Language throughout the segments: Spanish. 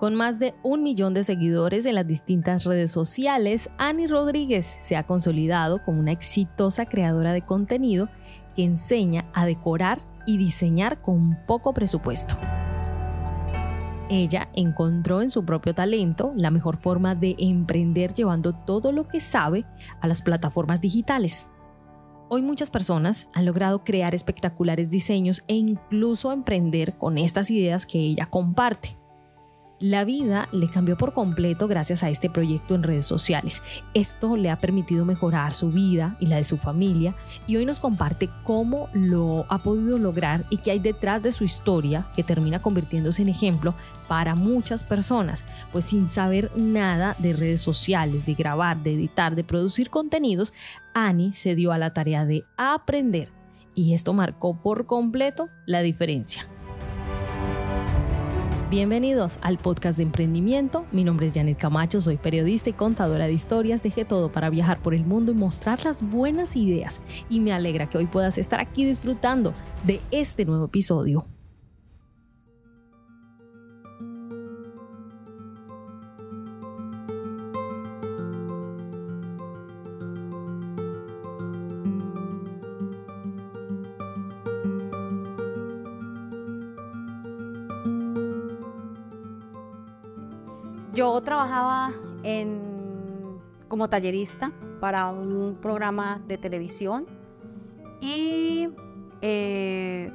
Con más de un millón de seguidores en las distintas redes sociales, Annie Rodríguez se ha consolidado como una exitosa creadora de contenido que enseña a decorar y diseñar con poco presupuesto. Ella encontró en su propio talento la mejor forma de emprender llevando todo lo que sabe a las plataformas digitales. Hoy muchas personas han logrado crear espectaculares diseños e incluso emprender con estas ideas que ella comparte. La vida le cambió por completo gracias a este proyecto en redes sociales. Esto le ha permitido mejorar su vida y la de su familia y hoy nos comparte cómo lo ha podido lograr y qué hay detrás de su historia que termina convirtiéndose en ejemplo para muchas personas, pues sin saber nada de redes sociales, de grabar, de editar, de producir contenidos, Annie se dio a la tarea de aprender y esto marcó por completo la diferencia. Bienvenidos al podcast de emprendimiento. Mi nombre es Janet Camacho, soy periodista y contadora de historias. Dejé todo para viajar por el mundo y mostrar las buenas ideas. Y me alegra que hoy puedas estar aquí disfrutando de este nuevo episodio. Yo trabajaba como tallerista para un programa de televisión y eh,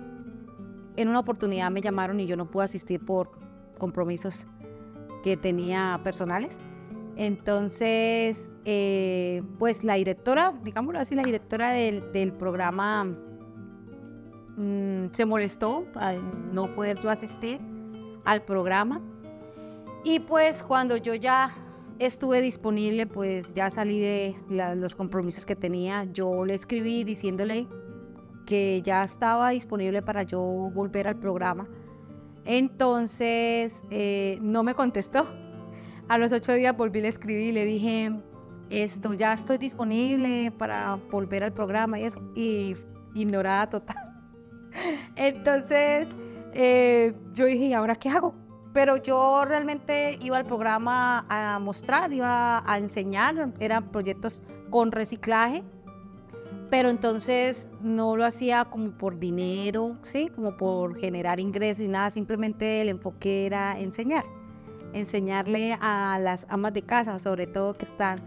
en una oportunidad me llamaron y yo no pude asistir por compromisos que tenía personales. Entonces, eh, pues la directora, digámoslo así, la directora del, programa mm, se molestó al no poder asistir al programa y pues cuando yo ya estuve disponible, pues ya salí de los compromisos que tenía, yo le escribí diciéndole que ya estaba disponible para yo volver al programa. Entonces eh, no me contestó. A los ocho días volví a escribir y le dije, esto, ya estoy disponible para volver al programa y eso, y ignorada total. Entonces eh, yo dije, ¿y ahora qué hago? Pero yo realmente iba al programa a mostrar, iba a enseñar, eran proyectos con reciclaje, pero entonces no lo hacía como por dinero, ¿sí? Como por generar ingresos y nada, simplemente el enfoque era enseñar, enseñarle a las amas de casa, sobre todo que están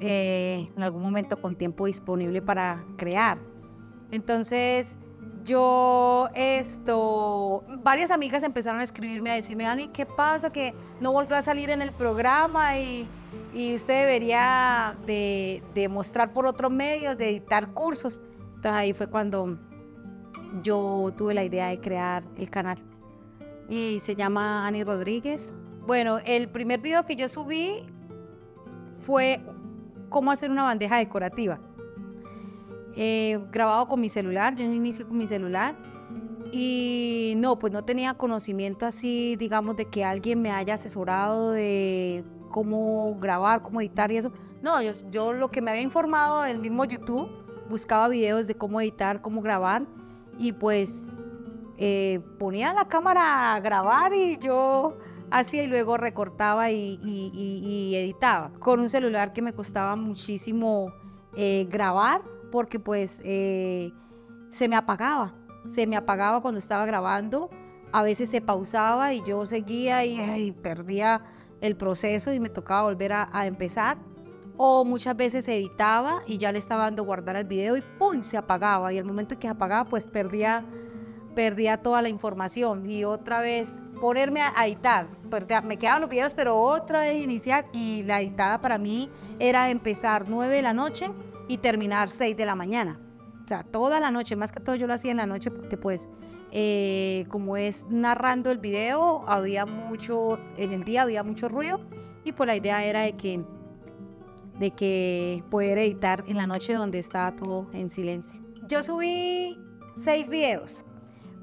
eh, en algún momento con tiempo disponible para crear. Entonces, yo esto, varias amigas empezaron a escribirme a decirme, Ani, ¿qué pasa? Que no volvió a salir en el programa y, usted debería de, de, mostrar por otros medios, de editar cursos. Entonces ahí fue cuando yo tuve la idea de crear el canal. Y se llama Ani Rodríguez. Bueno, el primer video que yo subí fue cómo hacer una bandeja decorativa. Eh, grabado con mi celular, yo inicio con mi celular. Y no, pues no tenía conocimiento así, digamos, de que alguien me haya asesorado de cómo grabar, cómo editar y eso. No, yo, yo lo que me había informado del mismo YouTube, buscaba videos de cómo editar, cómo grabar y pues eh, ponía la cámara a grabar y yo hacía y luego recortaba y, editaba. Con un celular que me costaba muchísimo eh, grabar porque pues eh, se me apagaba, se me apagaba cuando estaba grabando, a veces se pausaba y yo seguía y, perdía el proceso y me tocaba volver a, empezar. O muchas veces editaba y ya le estaba dando guardar el video y ¡pum! se apagaba. Y al momento que se apagaba, pues perdía, perdía toda la información. Y otra vez ponerme a, editar. me quedaban los videos, pero otra vez iniciar. Y la editada para mí era empezar 9 de la noche y terminar 6 de la mañana. O sea, toda la noche, más que todo yo lo hacía en la noche porque pues eh, como es narrando el video, había mucho, en el día había mucho ruido y pues la idea era de que, de que poder editar en la noche donde estaba todo en silencio. Yo subí seis videos,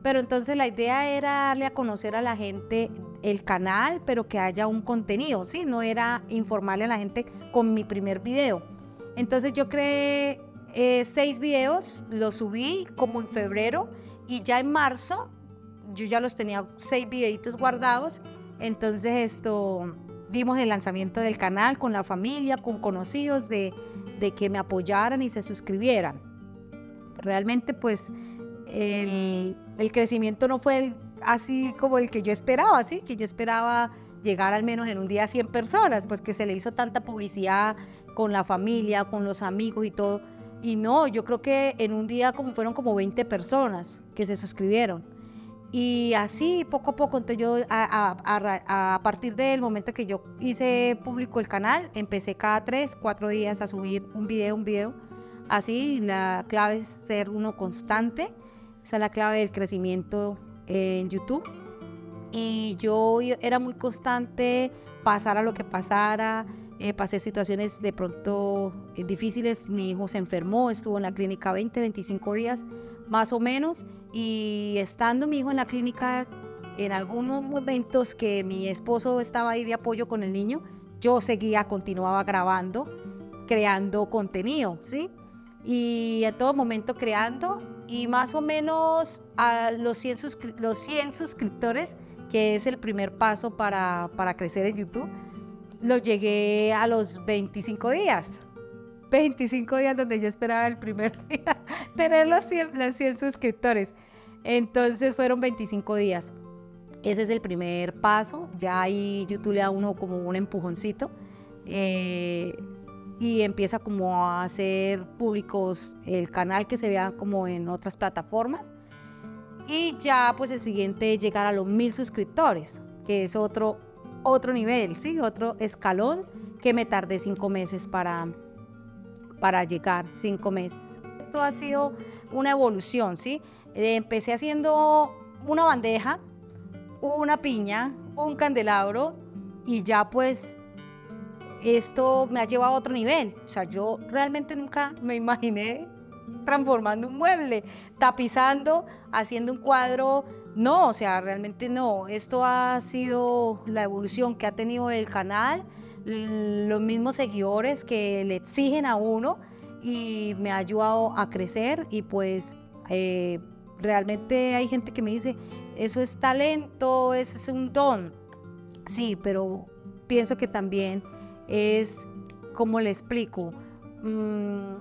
pero entonces la idea era darle a conocer a la gente el canal, pero que haya un contenido, ¿sí? No era informarle a la gente con mi primer video entonces yo creé eh, seis videos, los subí como en febrero y ya en marzo yo ya los tenía seis videitos guardados Entonces esto, dimos el lanzamiento del canal con la familia, con conocidos, de, de que me apoyaran y se suscribieran. Realmente pues el, crecimiento no fue así como el que yo esperaba, ¿sí? Que yo esperaba llegar al menos en un día a 100 personas, pues que se le hizo tanta publicidad con la familia, con los amigos y todo. Y no, yo creo que en un día como fueron como 20 personas que se suscribieron. Y así poco a poco, entonces yo a, partir del momento que yo hice público el canal, empecé cada 3, 4 días a subir un video, un video. Así la clave es ser uno constante. Esa es la clave del crecimiento en YouTube y yo era muy constante, pasara lo que pasara, eh, pasé situaciones de pronto eh, difíciles, mi hijo se enfermó, estuvo en la clínica 20, 25 días más o menos, y estando mi hijo en la clínica, en algunos momentos que mi esposo estaba ahí de apoyo con el niño, yo seguía, continuaba grabando, creando contenido, ¿sí? Y a todo momento creando, y más o menos a los 100, los 100 suscriptores que es el primer paso para, para crecer en YouTube, lo llegué a los 25 días. 25 días donde yo esperaba el primer día tener los 100, los 100 suscriptores. Entonces fueron 25 días. Ese es el primer paso. Ya ahí YouTube le da uno como un empujoncito. Eh, y empieza como a hacer públicos el canal que se vea como en otras plataformas y ya pues el siguiente llegar a los mil suscriptores, que es otro, otro nivel, ¿sí? Otro escalón que me tardé cinco meses para, para llegar, cinco meses. Esto ha sido una evolución, ¿sí? Eh, empecé haciendo una bandeja, una piña, un candelabro y ya pues esto me ha llevado a otro nivel. O sea, yo realmente nunca me imaginé transformando un mueble, tapizando, haciendo un cuadro. No, o sea, realmente no. Esto ha sido la evolución que ha tenido el canal, los mismos seguidores que le exigen a uno y me ha ayudado a crecer y pues eh, realmente hay gente que me dice, eso es talento, eso es un don. Sí, pero pienso que también es, como le explico, mm,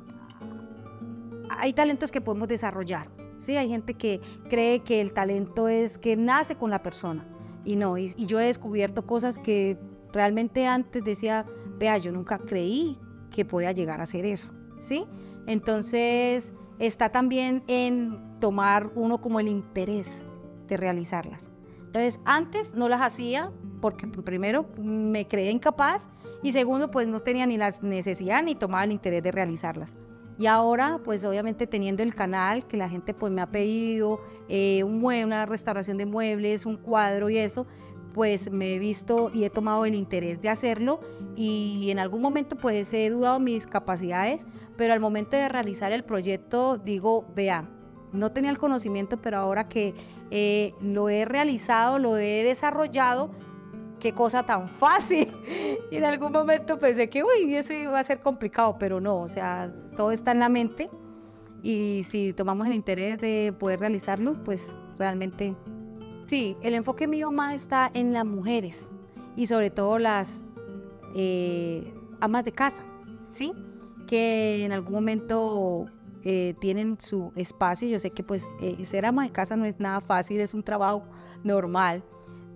hay talentos que podemos desarrollar. Sí, hay gente que cree que el talento es que nace con la persona y no, y, yo he descubierto cosas que realmente antes decía, vea, yo nunca creí que podía llegar a hacer eso, ¿sí? Entonces está también en tomar uno como el interés de realizarlas. Entonces antes no las hacía porque primero me creía incapaz y segundo pues no tenía ni la necesidad ni tomaba el interés de realizarlas. Y ahora, pues obviamente teniendo el canal, que la gente pues me ha pedido eh, una restauración de muebles, un cuadro y eso, pues me he visto y he tomado el interés de hacerlo. Y en algún momento pues he dudado mis capacidades, pero al momento de realizar el proyecto digo, vea, no tenía el conocimiento, pero ahora que eh, lo he realizado, lo he desarrollado, qué cosa tan fácil. Y en algún momento pensé que, uy, eso iba a ser complicado, pero no, o sea, todo está en la mente. Y si tomamos el interés de poder realizarlo, pues realmente sí, el enfoque mío más está en las mujeres y sobre todo las eh, amas de casa, ¿sí? Que en algún momento eh, tienen su espacio. Yo sé que pues eh, ser ama de casa no es nada fácil, es un trabajo normal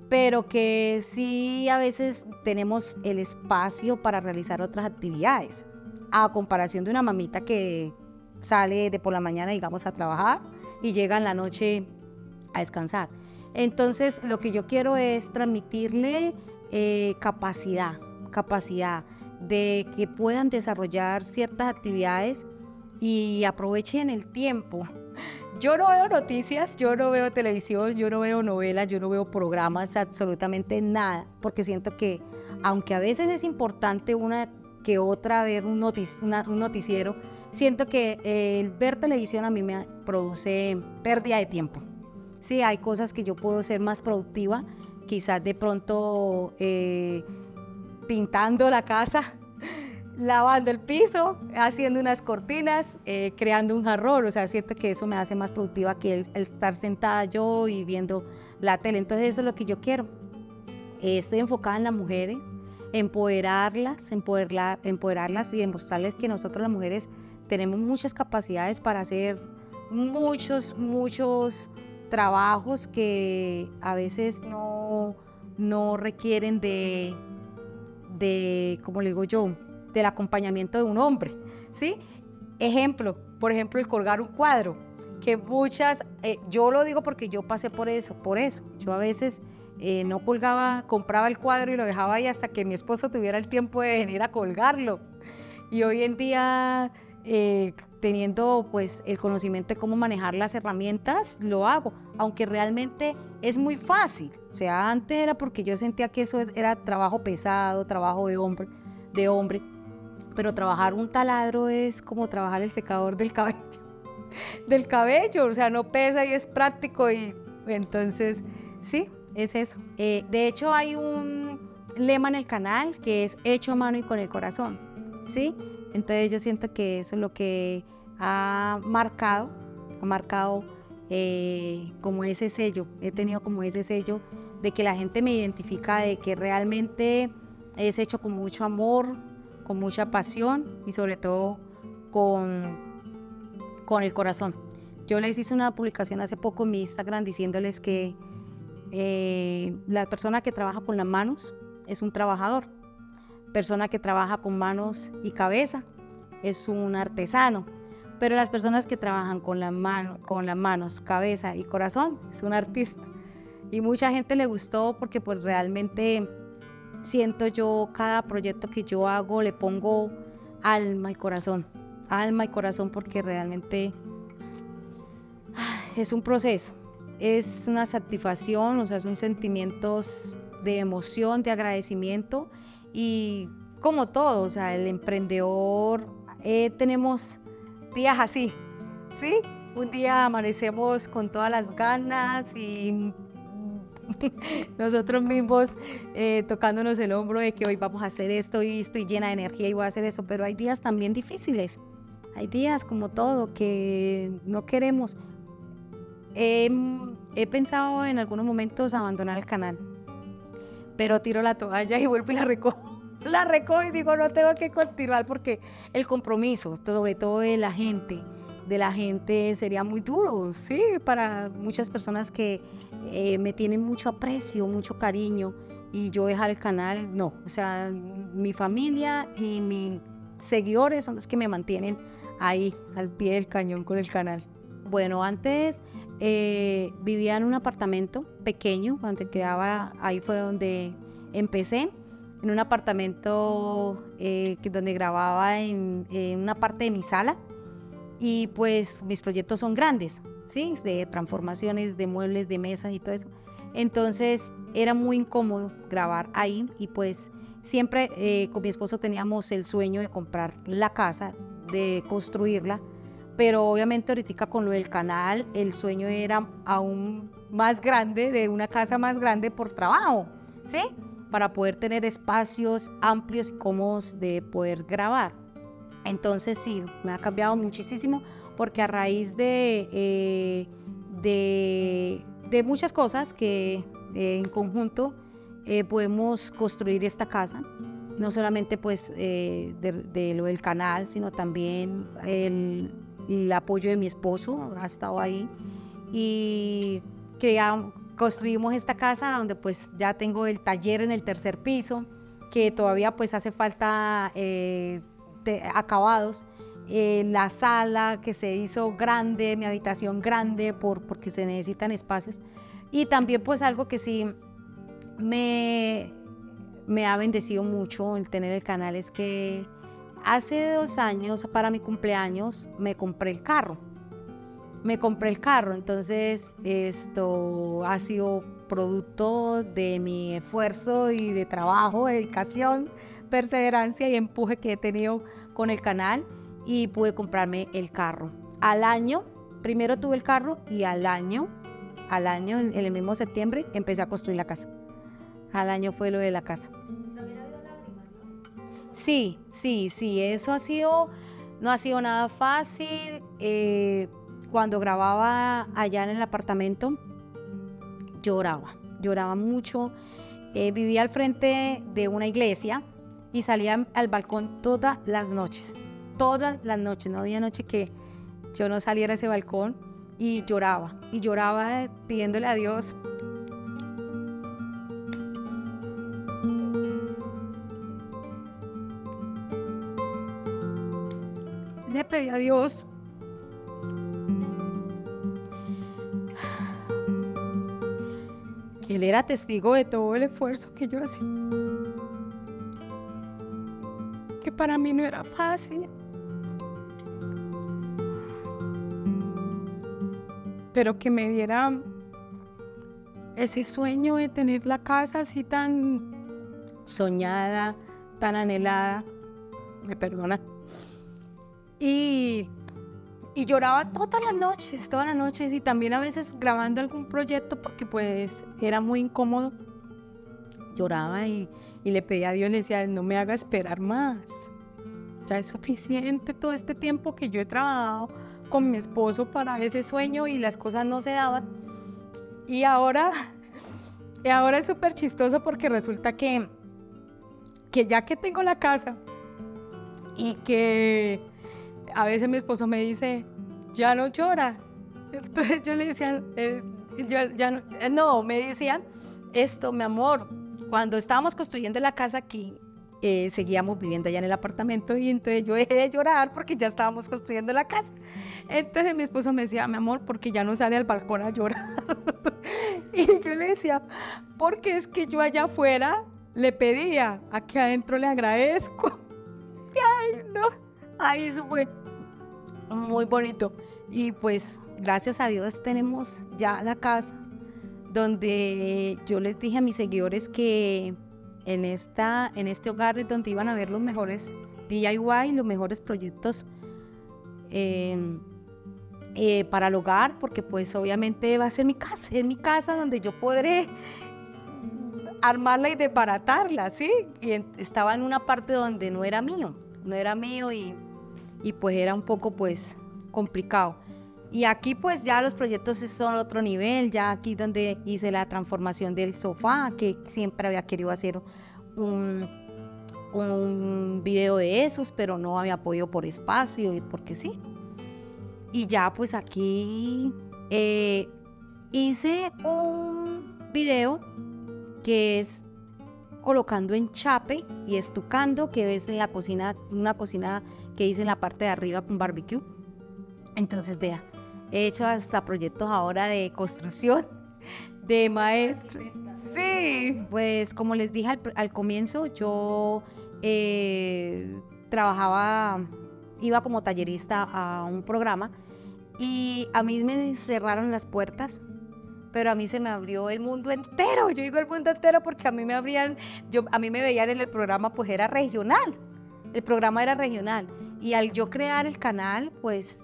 pero que sí a veces tenemos el espacio para realizar otras actividades, a comparación de una mamita que sale de por la mañana, digamos, a trabajar y llega en la noche a descansar. Entonces, lo que yo quiero es transmitirle eh, capacidad, capacidad de que puedan desarrollar ciertas actividades y aprovechen el tiempo yo no veo noticias, yo no veo televisión, yo no veo novelas, yo no veo programas, absolutamente nada, porque siento que, aunque a veces es importante una que otra ver un, noticiero, siento que el ver televisión a mí me produce pérdida de tiempo. Sí, hay cosas que yo puedo ser más productiva, quizás de pronto eh, pintando la casa, lavando el piso, haciendo unas cortinas, eh, creando un jarrón. O sea, siento que eso me hace más productiva que el, estar sentada yo y viendo la tele. Entonces eso es lo que yo quiero. estoy enfocada en las mujeres, empoderarlas, empoderarlas, empoderarlas y demostrarles que nosotros las mujeres tenemos muchas capacidades para hacer muchos, muchos trabajos que a veces no, no requieren de, de, como le digo yo, del acompañamiento de un hombre, ¿sí? Ejemplo, por ejemplo, el colgar un cuadro, que muchas, eh, yo lo digo porque yo pasé por eso, por eso, yo a veces eh, no colgaba, compraba el cuadro y lo dejaba ahí hasta que mi esposo tuviera el tiempo de venir a colgarlo. Y hoy en día, eh, teniendo pues el conocimiento de cómo manejar las herramientas, lo hago, aunque realmente es muy fácil. O sea, antes era porque yo sentía que eso era trabajo pesado, trabajo de hombre, de hombre, pero trabajar un taladro es como trabajar el secador del cabello, del cabello, o sea, no pesa y es práctico y entonces, sí, es eso. Eh, de hecho, hay un lema en el canal que es hecho a mano y con el corazón, ¿sí? Entonces yo siento que eso es lo que ha marcado, ha marcado eh, como ese sello, he tenido como ese sello de que la gente me identifica, de que realmente es hecho con mucho amor, con mucha pasión y sobre todo con, con el corazón. Yo les hice una publicación hace poco en mi Instagram diciéndoles que eh, la persona que trabaja con las manos es un trabajador. Persona que trabaja con manos y cabeza es un artesano. Pero las personas que trabajan con, la mano, con las manos, cabeza y corazón es un artista. Y mucha gente le gustó porque pues realmente siento yo cada proyecto que yo hago le pongo alma y corazón. Alma y corazón porque realmente ah, es un proceso es una satisfacción, o sea, son sentimientos de emoción, de agradecimiento y como todo, o sea, el emprendedor, eh, tenemos días así, ¿sí? Un día amanecemos con todas las ganas y nosotros mismos eh, tocándonos el hombro de que hoy vamos a hacer esto y estoy llena de energía y voy a hacer eso, pero hay días también difíciles. Hay días como todo que no queremos, he, pensado en algunos momentos abandonar el canal, pero tiro la toalla y vuelvo y la recojo. La recojo y digo, no tengo que continuar porque el compromiso, sobre todo de la gente, de la gente sería muy duro, sí, para muchas personas que eh, me tienen mucho aprecio, mucho cariño y yo dejar el canal, no, o sea, mi familia y mis seguidores son los que me mantienen ahí al pie del cañón con el canal. Bueno, antes eh, vivía en un apartamento pequeño, cuando quedaba, ahí fue donde empecé, en un apartamento eh, donde grababa en, una parte de mi sala y pues mis proyectos son grandes, ¿sí? De transformaciones de muebles, de mesas y todo eso. Entonces era muy incómodo grabar ahí y pues siempre eh, con mi esposo teníamos el sueño de comprar la casa, de construirla pero obviamente ahorita con lo del canal el sueño era aún más grande, de una casa más grande por trabajo, ¿sí? Para poder tener espacios amplios y cómodos de poder grabar. Entonces sí, me ha cambiado muchísimo porque a raíz de, eh, de, muchas cosas que eh, en conjunto eh, podemos construir esta casa, no solamente pues de, lo del canal, sino también el el apoyo de mi esposo ha estado ahí. Y creamos, construimos esta casa donde pues ya tengo el taller en el tercer piso, que todavía pues hace falta acabados. Eh, la sala que se hizo grande, mi habitación grande por, porque se necesitan espacios. Y también pues algo que sí me, me ha bendecido mucho el tener el canal es que hace dos años, para mi cumpleaños, me compré el carro. Me compré el carro, entonces esto ha sido producto de mi esfuerzo y de trabajo, dedicación, perseverancia y empuje que he tenido con el canal y pude comprarme el carro. Al año, primero tuve el carro y al año, al año, en el mismo septiembre, empecé a construir la casa. Al año fue lo de la casa. Sí, sí, sí, eso ha sido, no ha sido nada fácil. Eh, cuando grababa allá en el apartamento, lloraba, lloraba mucho. Eh, vivía al frente de una iglesia y salía al balcón todas las noches. Todas las noches. No había noche que yo no saliera a ese balcón y lloraba. Y lloraba pidiéndole a Dios le pedí a Dios Él era testigo de todo el esfuerzo que yo hacía. Que para mí no era fácil. Pero que me diera ese sueño de tener la casa así tan soñada, tan anhelada. Me perdona. Y, y lloraba todas las noches, todas las noches y también a veces grabando algún proyecto porque pues era muy incómodo. Lloraba y, y le pedía a Dios, le decía, no me haga esperar más. Ya es suficiente todo este tiempo que yo he trabajado con mi esposo para ese sueño y las cosas no se daban. Y ahora, y ahora es súper chistoso porque resulta que, que ya que tengo la casa y que a veces mi esposo me dice, ya no llora. Entonces yo le decía, eh, ya no, eh, no, me decían, esto, mi amor, cuando estábamos construyendo la casa aquí, eh, seguíamos viviendo allá en el apartamento y entonces yo dejé de llorar porque ya estábamos construyendo la casa. Entonces mi esposo me decía, mi amor, porque ya no sale al balcón a llorar. y yo le decía, porque es que yo allá afuera le pedía, aquí adentro le agradezco. ay, no, ay, eso fue muy bonito. Y pues gracias a Dios tenemos ya la casa donde yo les dije a mis seguidores que en, esta, en este hogar es donde iban a ver los mejores DIY, los mejores proyectos em, eh, para el hogar, porque pues obviamente va a ser mi casa, es mi casa donde yo podré armarla y desbaratarla, ¿sí? Y estaba en una parte donde no era mío, no era mío y y pues era un poco pues complicado. Y aquí pues ya los proyectos son otro nivel, ya aquí donde hice la transformación del sofá, que siempre había querido hacer un, un video de esos, pero no había podido por espacio y porque sí. Y ya pues aquí eh, hice un video que es colocando en chape y estucando, que ves en la cocina, una cocina que hice en la parte de arriba con barbecue. Entonces, vea, he hecho hasta proyectos ahora de construcción, de maestro. Sí, pues como les dije al, comienzo, yo eh, trabajaba, iba como tallerista a un programa y a mí me cerraron las puertas pero a mí se me abrió el mundo entero. Yo digo el mundo entero porque a mí me abrían, yo, a mí me veían en el programa, pues era regional. El programa era regional. Y al yo crear el canal, pues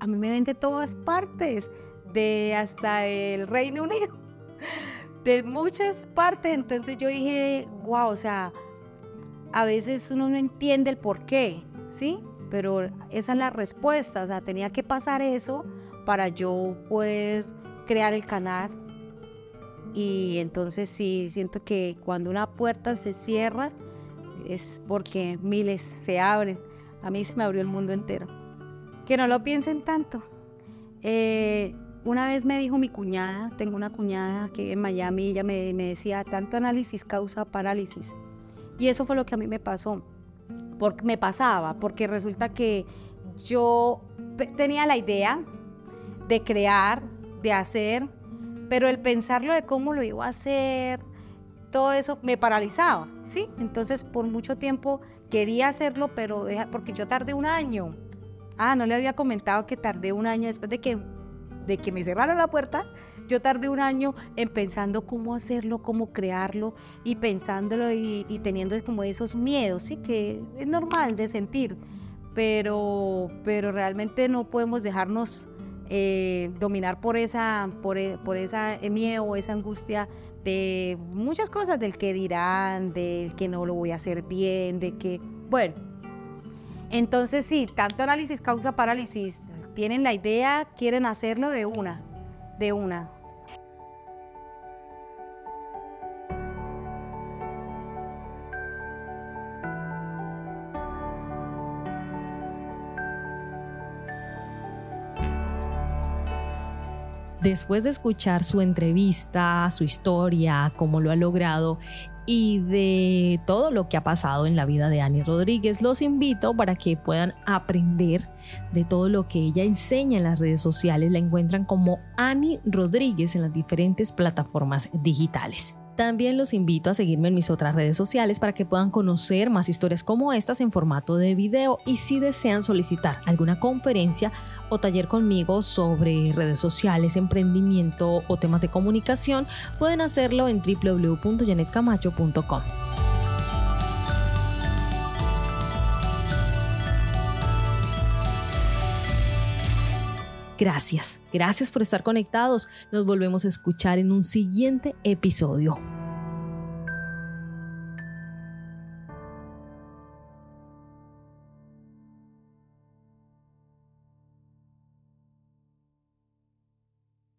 a mí me ven de todas partes, de hasta el Reino Unido, de muchas partes. Entonces yo dije, wow, o sea, a veces uno no entiende el por qué, ¿sí? Pero esa es la respuesta, o sea, tenía que pasar eso para yo poder crear el canal. Y entonces sí, siento que cuando una puerta se cierra es porque miles se abren a mí se me abrió el mundo entero. Que no lo piensen tanto. Eh, una vez me dijo mi cuñada, tengo una cuñada que en Miami, ella me, me, decía, tanto análisis causa parálisis. Y eso fue lo que a mí me pasó, porque me pasaba, porque resulta que yo tenía la idea de crear, de hacer, pero el pensarlo de cómo lo iba a hacer, todo eso me paralizaba, ¿sí? Entonces por mucho tiempo quería hacerlo, pero porque yo tardé un año. Ah, no le había comentado que tardé un año después de que, de que me cerraron la puerta. Yo tardé un año en pensando cómo hacerlo, cómo crearlo y pensándolo y, teniendo como esos miedos, sí, que es normal de sentir, pero, pero realmente no podemos dejarnos eh, dominar por esa, por, por esa miedo, esa angustia de muchas cosas, del que dirán, del que no lo voy a hacer bien, de que, bueno, entonces sí, tanto análisis causa parálisis, tienen la idea, quieren hacerlo de una, de una. Después de escuchar su entrevista, su historia, cómo lo ha logrado y de todo lo que ha pasado en la vida de Ani Rodríguez, los invito para que puedan aprender de todo lo que ella enseña en las redes sociales. La encuentran como Ani Rodríguez en las diferentes plataformas digitales. También los invito a seguirme en mis otras redes sociales para que puedan conocer más historias como estas en formato de video y si desean solicitar alguna conferencia o taller conmigo sobre redes sociales, emprendimiento o temas de comunicación, pueden hacerlo en www.janetcamacho.com. Gracias, gracias por estar conectados. Nos volvemos a escuchar en un siguiente episodio.